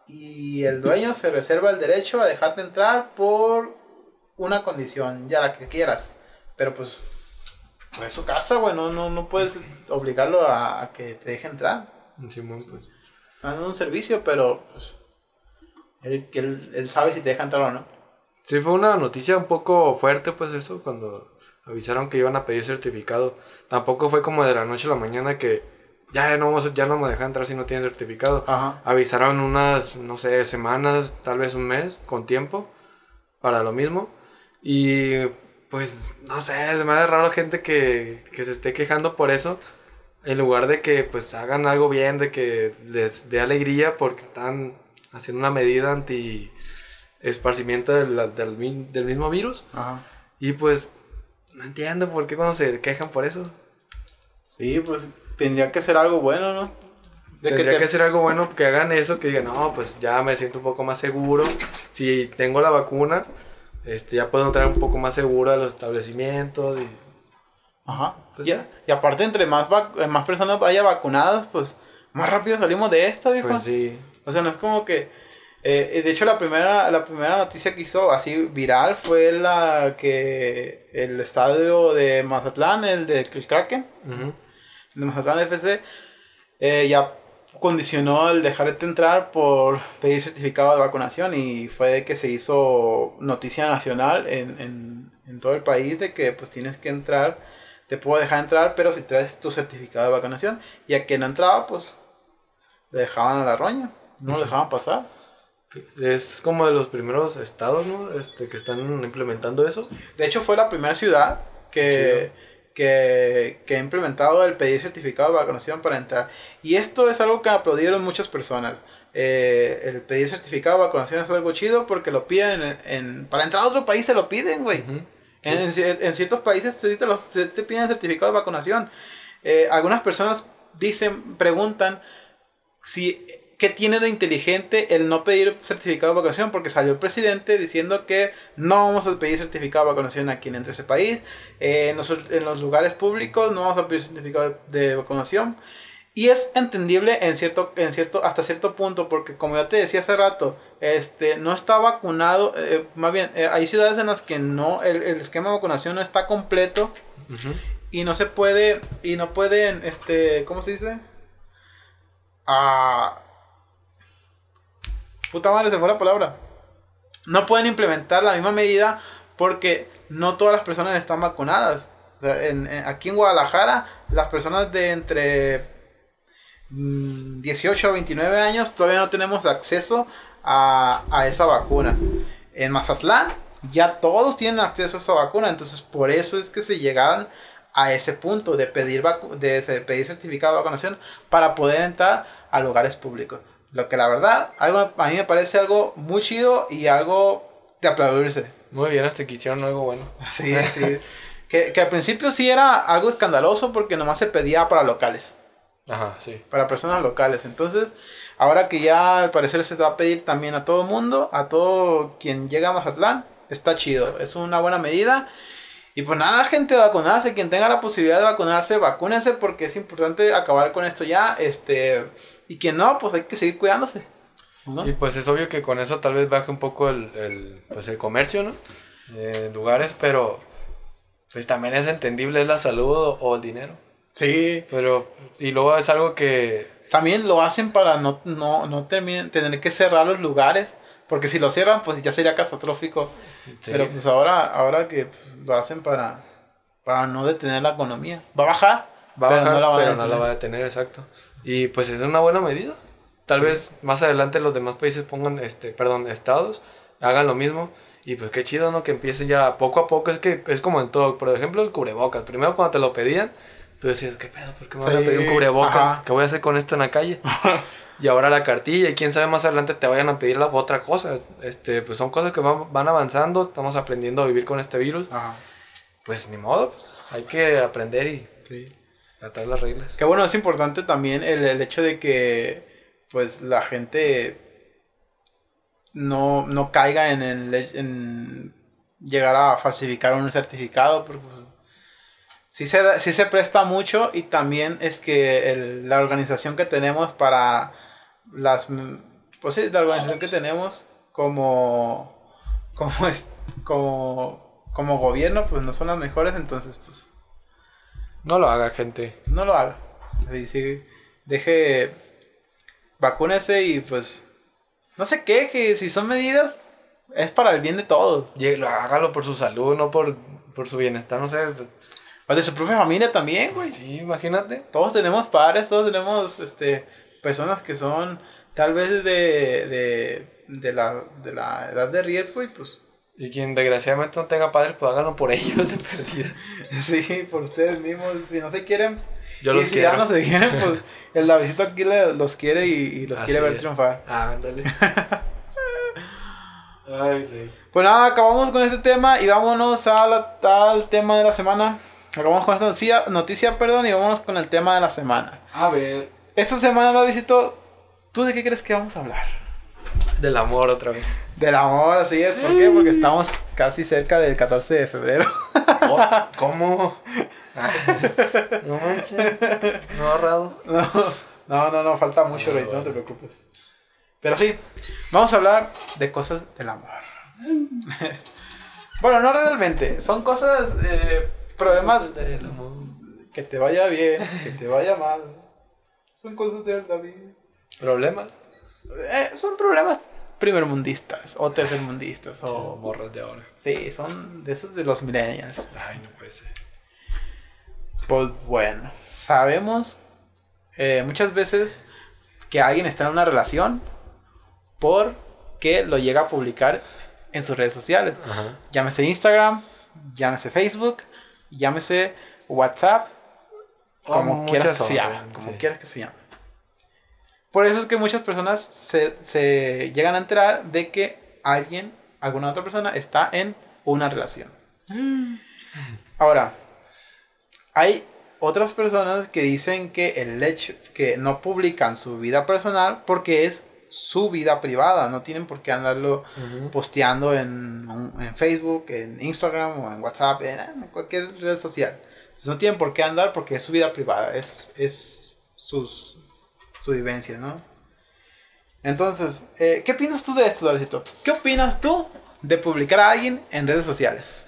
Y el dueño se reserva el derecho a dejarte entrar por una condición, ya la que quieras. Pero pues, pues es su casa, güey, no, no, no puedes obligarlo a, a que te deje entrar. Simón, pues. Están dando un servicio, pero pues, él, él, él sabe si te deja entrar o no. Sí, fue una noticia un poco fuerte, pues eso, cuando avisaron que iban a pedir certificado. Tampoco fue como de la noche a la mañana que ya no vamos, ya no me dejan entrar si no tiene certificado. Ajá. Avisaron unas, no sé, semanas, tal vez un mes, con tiempo, para lo mismo. Y pues, no sé, se me hace raro gente que, que se esté quejando por eso. En lugar de que pues hagan algo bien, de que les dé alegría porque están haciendo una medida anti esparcimiento del, del, mi- del mismo virus. Ajá. Y pues, no entiendo por qué cuando se quejan por eso. Sí, pues tendría que ser algo bueno, ¿no? De que Tendría te- que ser algo bueno que hagan eso, que digan, no, pues ya me siento un poco más seguro. Si tengo la vacuna, este, ya puedo entrar un poco más seguro a los establecimientos. Y, Ajá. Pues Ya- Y aparte, entre más, vac- eh, más personas vaya vacunadas, pues más rápido salimos de esta, viejo. pues sí. O sea, no es como que... eh, de hecho, la primera, la primera noticia que hizo así viral fue la que el estadio de Mazatlán, el de el Kraken, Ujú. de Mazatlán FC, eh, ya condicionó el dejarte entrar por pedir certificado de vacunación y fue de que se hizo noticia nacional en, en, en todo el país de que pues tienes que entrar, te puedo dejar entrar, pero si traes tu certificado de vacunación y a quien no entraba pues le dejaban a la roña, no lo dejaban pasar. Es como de los primeros estados, ¿no? Este, que están implementando eso. De hecho fue la primera ciudad que, que, que ha implementado el pedir certificado de vacunación para entrar. Y esto es algo que aplaudieron muchas personas. Eh, el pedir certificado de vacunación es algo chido porque lo piden en, en- para entrar a otro país se lo piden, güey. En, en cier- en ciertos países sí te, lo- te piden certificado de vacunación. Eh, algunas personas dicen, preguntan si qué tiene de inteligente el no pedir certificado de vacunación porque salió el presidente diciendo que no vamos a pedir certificado de vacunación a quien entre ese país. Eh, en, los, en los lugares públicos no vamos a pedir certificado de vacunación. Y es entendible en cierto en cierto hasta cierto punto porque como yo te decía hace rato este no está vacunado eh, más bien eh, hay ciudades en las que no el, el esquema de vacunación no está completo y no se puede y no pueden este cómo se dice ah puta madre se fue la palabra. No pueden implementar la misma medida porque no todas las personas están vacunadas. Aquí en Guadalajara las personas de entre mm, 18 a 29 años todavía no tenemos acceso a, a esa vacuna. En Mazatlán ya todos tienen acceso a esa vacuna. Entonces por eso es que se llegaron a ese punto de pedir vacu- de pedir certificado de vacunación para poder entrar a lugares públicos lo que la verdad algo a mí me parece algo muy chido y algo de aplaudirse Muy bien, hasta que hicieron algo bueno. sí sí que, que al principio sí era algo escandaloso porque nomás se pedía para locales Ajá, sí. para personas locales. Entonces, ahora que ya al parecer se va a pedir también a todo mundo, a todo quien llega a Mazatlán, está chido. Es una buena medida. Y pues nada, gente, vacunarse. Quien tenga la posibilidad de vacunarse, vacúnense porque es importante acabar con esto ya. Este, y quien no, pues hay que seguir cuidándose. ¿no? Y pues es obvio que con eso tal vez baje un poco el, el, pues el comercio, ¿no? Eh, lugares, pero pues también es entendible es la salud o, o el dinero. Sí. Pero, y luego es algo que, También lo hacen para no, no, no tener que cerrar los lugares Porque si lo cierran, pues ya sería catastrófico. Sí. Pero pues ahora, ahora que pues, lo hacen para, para no detener la economía. Va a bajar, Va a pero bajar, no la va a pero detener. no la va a detener, exacto. Y pues es una buena medida. Tal vez más adelante los demás países pongan, este, perdón, estados, hagan lo mismo. Y pues qué chido, ¿no? Que empiecen ya poco a poco. Es que es como en todo. Por ejemplo, el cubrebocas. Primero cuando te lo pedían, tú decías, ¿qué pedo? ¿Por qué me van a Sí, pedir un cubrebocas? ajá. ¿Qué voy a hacer con esto en la calle? y ahora la cartilla. Y quién sabe más adelante te vayan a pedir la otra cosa. Este, pues son cosas que van, van avanzando. Estamos aprendiendo a vivir con este virus. Ajá, Pues ni modo. pues, hay que aprender y sí. Tratar las reglas. Que bueno, es importante también el, el hecho de que pues la gente no, no caiga en, el, en llegar a falsificar un certificado, porque pues, sí, se, sí se presta mucho y también es que el- la organización que tenemos para las... Pues sí, la organización que tenemos como... como, es, como, como gobierno, pues no son las mejores, entonces pues No lo haga, gente. no lo haga. Así, sí, deje, vacúnese y pues no se queje. Si son medidas, es para el bien de todos. Lle- lo- Hágalo por su salud, no por, por su bienestar, no sé. pues, O de su propia familia también, güey. sí, imagínate. Todos tenemos padres, todos tenemos este, personas que son tal vez de, de, de, la, de la edad de riesgo y pues Y quien desgraciadamente no tenga padres, pues háganlo por ellos de perdida. sí, por ustedes mismos. Si no se quieren, Yo y los si quiero. ya no se quieren, pues el Davidito aquí los quiere y, y los Así quiere ver es. triunfar. Ah, ándale. Ay, rey. Pues nada, acabamos con este tema y vámonos a la- al tema de la semana. Acabamos con esta noticia, noticia, perdón, y vámonos con el tema de la semana. A ver. Esta semana, Davidito, ¿tú de qué crees que vamos a hablar? Del amor otra vez. Del amor, así es. ¿Por qué? Porque estamos casi cerca del 14 de febrero. Oh, ¿Cómo? No manches. No ahorrado. No, no, no, no, falta mucho, Rey, no te preocupes. Pero sí, vamos a hablar de cosas del amor. bueno, no realmente, son cosas, eh, problemas del amor. que te vaya bien, que te vaya mal. Son cosas de David. ¿Problemas? Eh, son problemas primermundistas o tercermundistas O o... morras de ahora. Sí, son de esos de los millennials. Ay, no puede ser. Pues bueno, sabemos eh, muchas veces que alguien está en una relación porque lo llega a publicar en sus redes sociales. Ajá. Llámese Instagram, llámese Facebook, llámese WhatsApp, O como quieras que se llame, otras, como sí. quieras que se llame. Por eso es que muchas personas se, se llegan a enterar de que alguien, alguna otra persona está en una relación. Ahora, hay otras personas que dicen que el hecho que no publican su vida personal porque es su vida privada, no tienen por qué andarlo posteando en, Facebook, en Instagram o en WhatsApp, en, en cualquier red social. Entonces, no tienen por qué andar porque es su vida privada, es, es sus, su vivencia, ¿no? Entonces, eh, ¿qué opinas tú de esto, Davidito? ¿Qué opinas tú de publicar a alguien en redes sociales?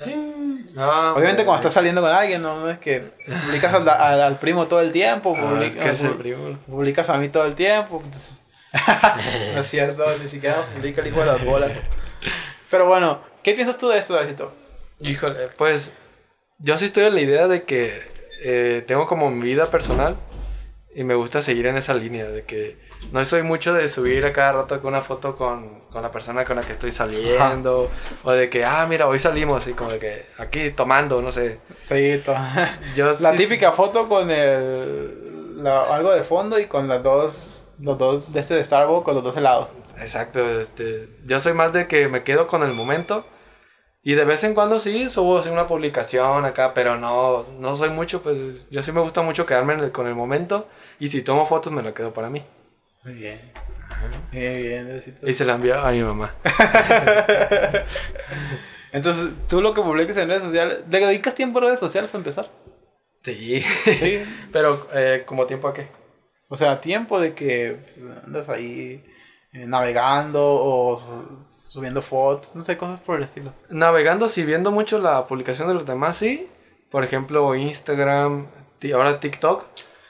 No, Obviamente pues, cuando estás saliendo con alguien, no, No es que publicas al, al- al primo todo el tiempo, ah, public- es que es el primo. publicas a mí todo el tiempo. entonces- no es cierto, ni siquiera publica el hijo de las bolas. Pero bueno, ¿qué piensas tú de esto, Davidito? Híjole, pues yo sí estoy en la idea de que eh, tengo como mi vida personal y me gusta seguir en esa línea de que no soy mucho de subir a cada rato con una foto con, con la persona con la que estoy saliendo o de que, ah, mira, hoy salimos y como de que aquí tomando, no sé. Sí, to- Yo la sí- típica foto con el la- algo de fondo y con las dos los dos de este de Starbucks con los dos helados. Exacto, este, yo soy más de que me quedo con el momento y de vez en cuando sí subo así una publicación acá, pero no, no soy mucho, pues yo sí me gusta mucho quedarme el- con el momento y si tomo fotos me lo quedo para mí. Muy bien. Muy bien, Davidito. Y se la envío a mi mamá. Entonces, tú lo que publicas en redes sociales, ¿le dedicas tiempo a redes sociales para empezar? Sí. Sí. pero, eh, ¿como tiempo a qué? O sea, tiempo de que pues, andas ahí eh, navegando o subiendo fotos, no sé, cosas por el estilo. Navegando, si viendo mucho la publicación de los demás, sí. Por ejemplo, Instagram, ahora TikTok.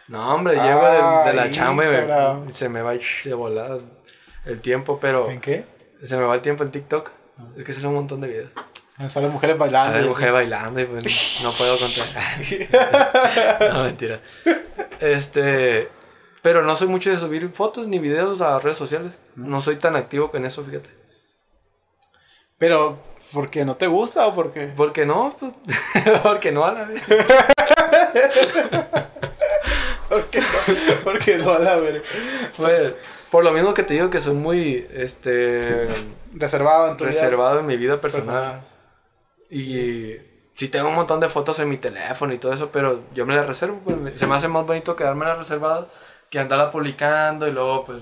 No, hombre, llego de, de la Ah, chamba y me- se me va de volada el tiempo, pero... ¿En qué? se me va el tiempo en TikTok. Es que sale un montón de videos. Salen mujeres bailando. Sale mujer bailando y pues no puedo contar. no, mentira. Este. Pero no soy mucho de subir fotos ni videos a redes sociales. No soy tan activo con eso, fíjate. Pero, ¿por qué no te gusta o por qué? Porque no, pues, porque no a la vez. porque no, porque no a la vez. Pues, por lo mismo que te digo que soy muy, este... Reservado en tu Reservado en mi vida personal. Y sí tengo un montón de fotos en mi teléfono y todo eso, pero yo me las reservo. Pues, se me hace más bonito quedármelas reservadas que andarla publicando y luego, pues,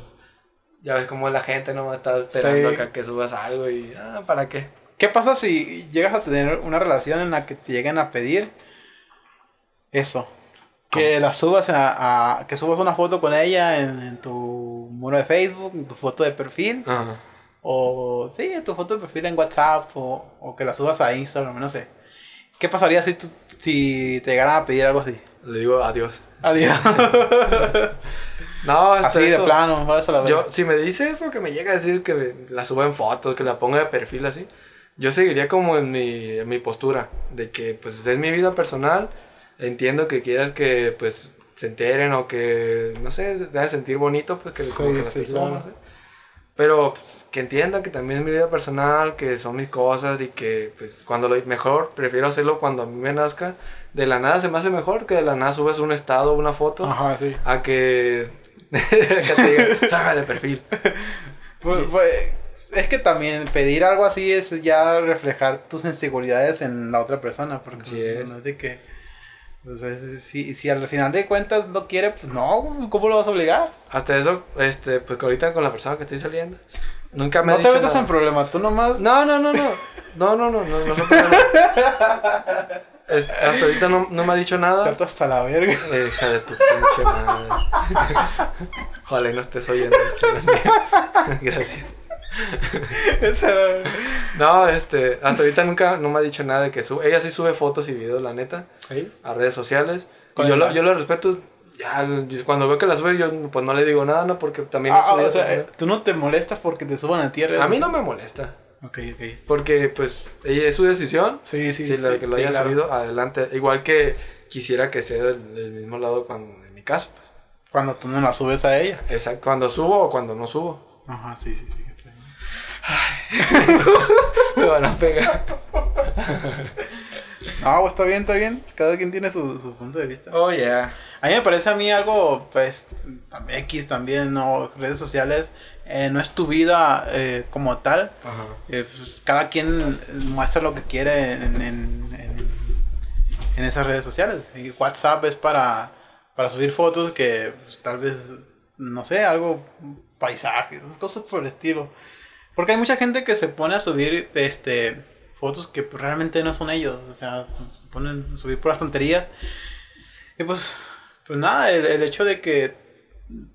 ya ves cómo la gente no a estar esperando acá que subas algo y, ah, ¿para qué? ¿Qué pasa si llegas a tener una relación en la que te lleguen a pedir eso? Que la subas a, que subas una foto con ella en, tu muro de Facebook, en tu foto de perfil. O sí, tu foto de perfil en WhatsApp. O, o que la subas a Instagram, no sé. ¿Qué pasaría si, si te llegaran a pedir algo así? Le digo adiós. Adiós. no, hasta así de plano, vas a la Yo, si me dice eso, que me llega a decir que la suba en fotos, que la ponga de perfil así, yo seguiría como en mi, en mi postura, de que pues es mi vida personal, entiendo que quieras que pues se enteren o que, no sé, se debe sentir bonito, pues que, como que sí, no sé. Pero pues, que entienda que también es mi vida personal, que son mis cosas y que pues cuando lo mejor prefiero hacerlo cuando a mí me nazca. De la nada se me hace mejor que de la nada subes un estado, una foto, Ajá, sí. a que, que te diga, salga de perfil. Pues, pues, es que también pedir algo así es ya reflejar tus inseguridades en la otra persona, porque sí, pues, no es de que pues si, si al final de cuentas no quiere, pues no, ¿cómo lo vas a obligar? Hasta eso, este, pues ahorita con la persona que estoy saliendo, nunca me No te metas en problema, tú nomás. No, no, no, no. No, no, no, no, no hasta ahorita no, no, me ha dicho nada. Carta hasta la verga. Hija de tu pinche madre. Ojalá y no estés oyendo esto. Gracias. no, este, hasta ahorita nunca no me ha dicho nada de que sube. Ella sí sube fotos y videos, la neta, a redes sociales. Y yo lo, yo lo respeto. Ya, cuando veo que la sube, yo pues no le digo nada, ¿no? Porque también. Ah, o sea, tú no te molestas porque te suban a tierra. A mí no me molesta. Ok, ok. Porque, pues, ella es su decisión. Sí, sí, Si la que lo haya subido, adelante. Igual que quisiera que sea del, del, mismo lado cuando, en mi caso. Pues. Cuando tú no la subes a ella. Exacto, cuando subo o cuando no subo. Ajá, sí, sí, sí. Me van a pegar. No, está bien, está bien. Cada quien tiene su, su punto de vista. Oh, yeah. A mí me parece a mí algo, pues, X también, ¿no? Redes sociales. Eh, no es tu vida eh, como tal. Ajá. Eh, pues, cada quien muestra lo que quiere en, en, en, en esas redes sociales. Y WhatsApp es para, para subir fotos que pues, tal vez, no sé, algo, paisajes, cosas por el estilo. Porque hay mucha gente que se pone a subir este fotos que pues, realmente no son ellos. O sea, se ponen a subir por las tonterías. Y pues, pues nada, el, el, hecho de que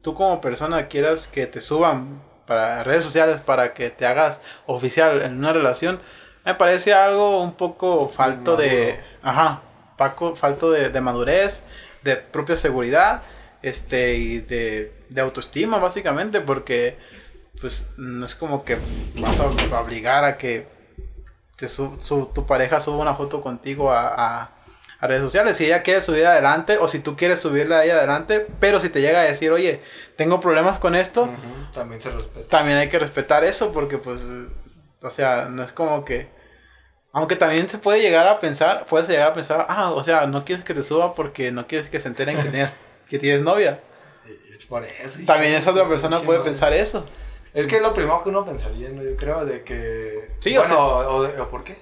tú como persona quieras que te suban para redes sociales para que te hagas oficial en una relación, me parece algo un poco falto de. Ajá, Paco, falto de, de madurez, de propia seguridad, este, y de, de autoestima, básicamente, porque pues no es como que vas a obligar a que te su, su, tu pareja suba una foto contigo a, a, a, redes sociales. Si ella quiere subir adelante o si tú quieres subirla a ella adelante, pero si te llega a decir, oye, tengo problemas con esto, uh -huh. también se respeta. También hay que respetar eso porque pues, o sea, no es como que... Aunque también se puede llegar a pensar, puedes llegar a pensar, ah, o sea, no quieres que te suba porque no quieres que se enteren que tienes, que tienes novia. Es por eso. También esa otra persona puede pensar eso. Es que es lo primero que uno pensaría, ¿no? Yo creo, de que... Sí, bueno, o, sea, o, o, ¿por qué?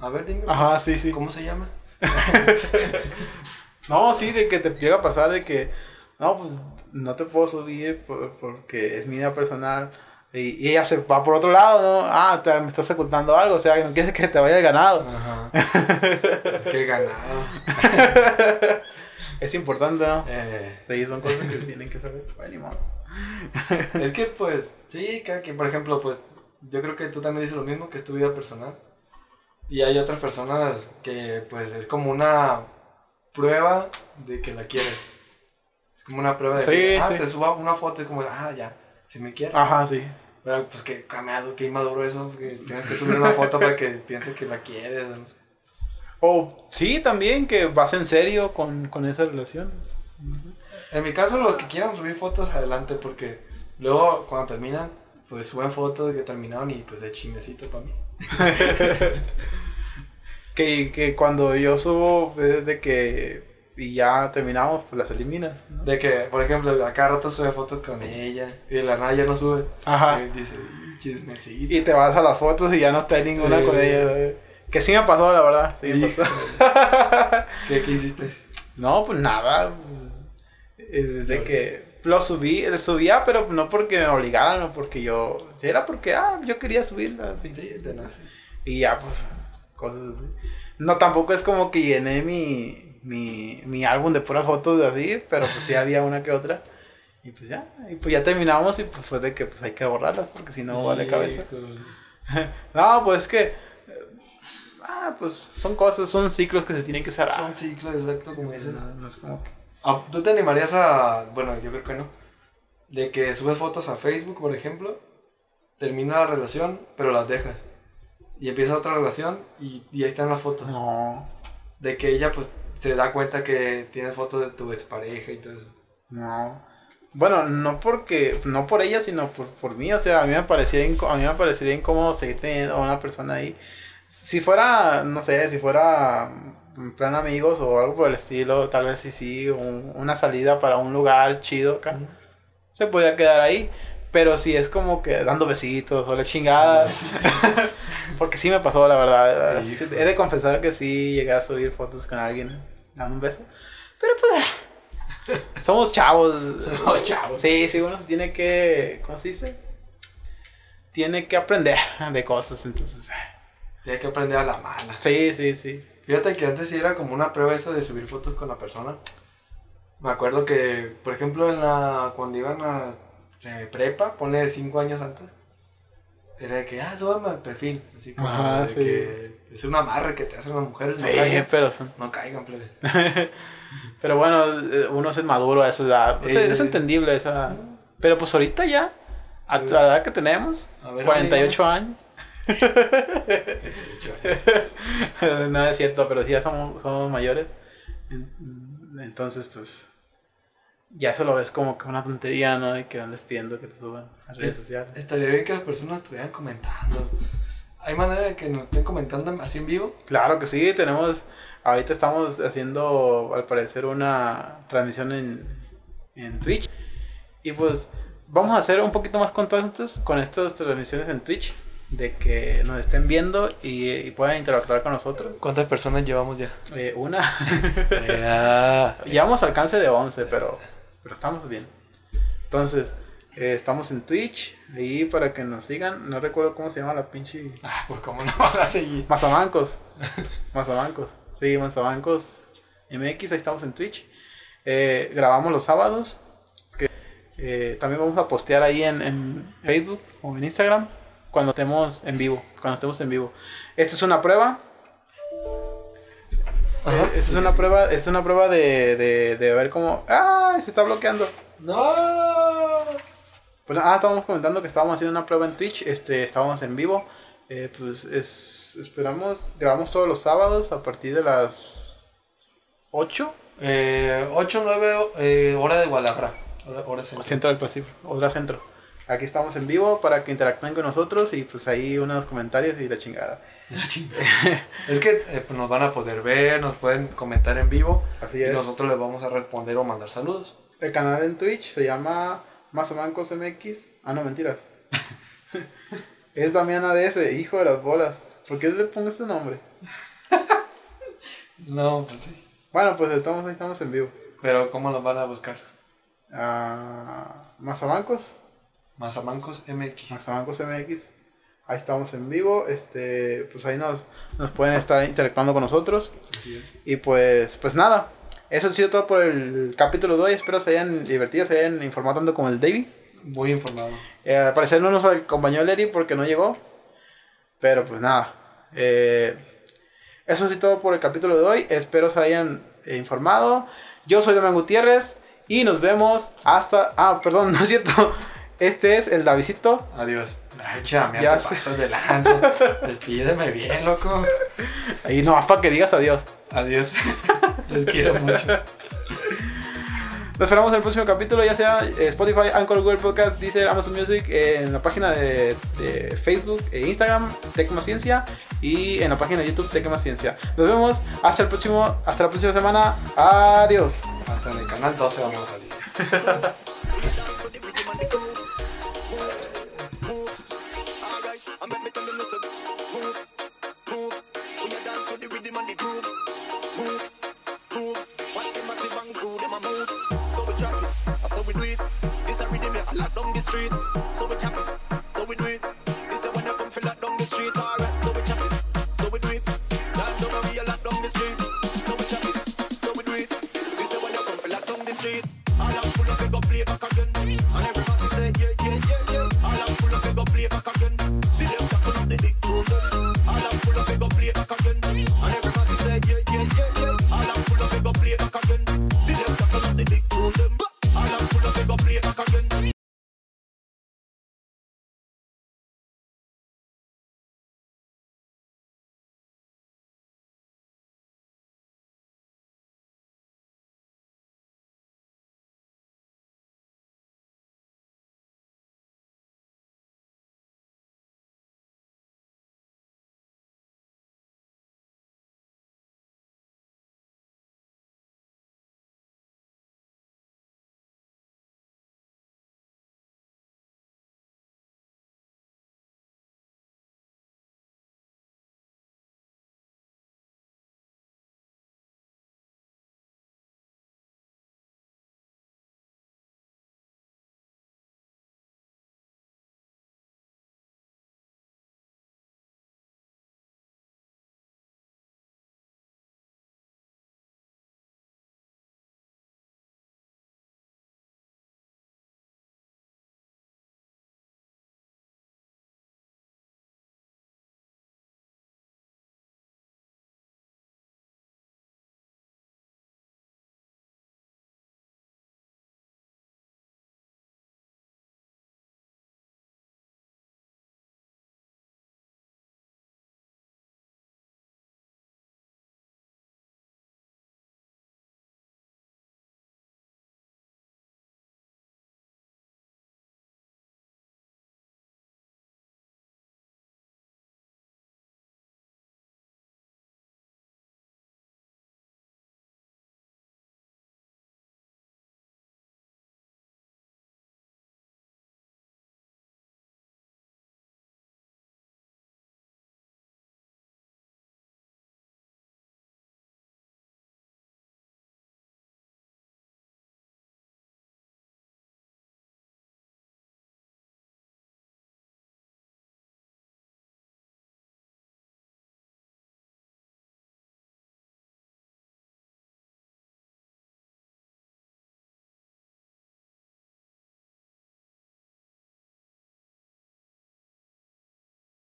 A ver, dime. Ajá, sí, sí. ¿Cómo se llama? no, sí, de que te llega a pasar de que... No, pues no te puedo subir por, porque es mi vida personal. Y, y, ella se va por otro lado, ¿no? Ah, te, me estás ocultando algo, o sea, que no quieres que te vaya el ganado. Ajá. es que el ganado. es importante, ¿no? Eh. Sí, son cosas que tienen que saber. Bueno, es que pues, sí, cada quien, por ejemplo, pues yo creo que tú también dices lo mismo, que es tu vida personal. Y hay otras personas que pues es como una prueba de que la quieres. Es como una prueba de sí, que, ah, sí. te suba una foto y como, ah, ya, si me quieres. Ajá, sí. Pero pues que cambiado, que inmaduro eso, que tengas que subir una foto para que piense que la quieres, no sé. O sí, también que vas en serio con, con esa relación. En mi caso, los que quieran subir fotos, adelante, porque luego cuando terminan, pues suben fotos de que terminaron y pues es chismecito para mí. Que, que cuando yo subo es de que y ya terminamos, pues las eliminas. ¿no? De que, por ejemplo, a cada rato sube fotos con ella y de la nada ya no sube. Ajá. Y dice, "Ih, chismecito. Y te vas a las fotos y ya no está ninguna Sí. con ella. Que sí me pasó, la verdad. Sí me pasó. ¿Qué, ¿Qué hiciste? No, pues nada. pues, de que lo subí, subía, pero no porque me obligaran o porque yo. Era porque, ah, yo quería subirla. así. Sí, de nada. sí. Y ya, pues, cosas así. No, tampoco es como que llené mi, mi, mi álbum de puras fotos así, pero pues sí había una que otra. Y pues ya, y pues ya terminamos y pues fue de que pues hay que borrarlas porque si no vale cabeza. No, pues es que. Ah, pues son cosas, son ciclos que se tienen que cerrar. Son ciclos, exacto, como dices. No, no es como que. Ah, ¿Tú te animarías a, bueno, yo creo que no, de que subes fotos a Facebook, por ejemplo, termina la relación, pero las dejas, y empieza otra relación y, y ahí están las fotos, No, de que ella pues se da cuenta que tienes fotos de tu expareja y todo eso. no. Bueno, no porque, no por ella, sino por, por mí. O sea, a mí me parecía a mí me parecería incómodo seguir teniendo a una persona ahí. Si fuera, no sé, si fuera en plan amigos o algo por el estilo, tal vez sí, sí, un- una salida para un lugar chido acá. Se podía quedar ahí. Pero si es como que dando besitos o la chingada. Porque sí me pasó, la verdad. Sí. He de confesar que sí llegué a subir fotos con alguien dando un beso. Pero pues. Somos chavos. Somos chavos. Sí, sí, uno tiene que. ¿Cómo se dice? Tiene que aprender de cosas, entonces. Tienes que aprender a la mala. Sí, sí, sí. Fíjate que antes sí era como una prueba eso de subir fotos con la persona. Me acuerdo que, por ejemplo, en la cuando iban a eh, prepa, ponle cinco años antes, era de que, ah, súbame al perfil. Así como Ajá, de sí. que es una amarre que te hacen las mujeres. No Sí, caigan, pero son- no caigan, plebes. Pero bueno, eh, uno es maduro a esa edad. O sea, Sí, es entendible esa. Pero pues ahorita ya, a la edad que tenemos, ver, 48 años. De no es cierto, pero sí ya somos, somos mayores. En- Entonces, pues. Ya eso lo ves como que una tontería, ¿no? De que andes pidiendo que te suban a redes sociales. Estaría bien que las personas estuvieran comentando. ¿Hay manera de que nos estén comentando así en vivo? Claro que sí, tenemos. Ahorita estamos haciendo, al parecer, una transmisión en, en Twitch. Y pues vamos a hacer un poquito más constantes con estas transmisiones en Twitch. De que nos estén viendo y, y puedan interactuar con nosotros. ¿Cuántas personas llevamos ya? Eh, una. Ya. Llevamos alcance de 11, pero, pero estamos bien. Entonces, eh, estamos en Twitch. Ahí para que nos sigan. No recuerdo cómo se llama la pinche. Ah, pues cómo no van a seguir. Mazamancos. Mazamancos. Sí, Mazamancos MX. Ahí estamos en Twitch. Eh, grabamos los sábados. Que, eh, también vamos a postear ahí en, en Facebook o en Instagram. Cuando estemos en vivo. Cuando estemos en vivo. Esta es una prueba. Ajá. Eh, es una prueba. Es una prueba de, de, de ver cómo. ¡Ah! Se está bloqueando. ¡No! Pues, ah, estábamos comentando que estábamos haciendo una prueba en Twitch, este, estábamos en vivo. Eh, pues es, esperamos, grabamos todos los sábados a partir de las 8, Eh, 8 9 eh, hora de Guadalajara. Hora, hora centro. centro del Pacífico, hora centro. Aquí estamos en vivo para que interactúen con nosotros y pues ahí unos comentarios y la chingada. es que eh, pues, nos van a poder ver, nos pueden comentar en vivo Así y es. nosotros les vamos a responder o mandar saludos. El canal en Twitch se llama Mazamancos MX. Ah, no, mentiras. es Damián ADS, hijo de las bolas. ¿Por qué le pongo este nombre? No, pues sí. Bueno, pues estamos, ahí estamos en vivo. Pero ¿cómo nos van a buscar? Ah, Mazamancos. Mazamancos MX. Mazamancos MX. Ahí estamos en vivo. Este, pues ahí nos, nos pueden estar interactuando con nosotros. Es. Y pues, pues nada. Eso ha sido todo por el capítulo de hoy. Espero se hayan divertido, se hayan informado tanto como el Davey. Muy informado. Eh, al parecer no nos acompañó el Eri porque no llegó. Pero pues nada. Eh, eso ha sido todo por el capítulo de hoy. Espero se hayan eh, informado. Yo soy Damián Gutiérrez. Y nos vemos hasta... Ah, perdón, no es cierto. Este es el Davidito. Adiós. Ay, Ya te pasas de lanza. Despídeme bien, loco. Ahí nomás para que digas adiós. Adiós. Les quiero mucho. Nos esperamos en el próximo capítulo, ya sea eh, Spotify, Anchor, Google Podcast, Deezer, Amazon Music, en la página de, de Facebook e Instagram, Tecma Ciencia, y en la página de YouTube, Tecma Ciencia. Nos vemos hasta el próximo, hasta la próxima semana. Adiós. Hasta en el canal 12 vamos a salir. street.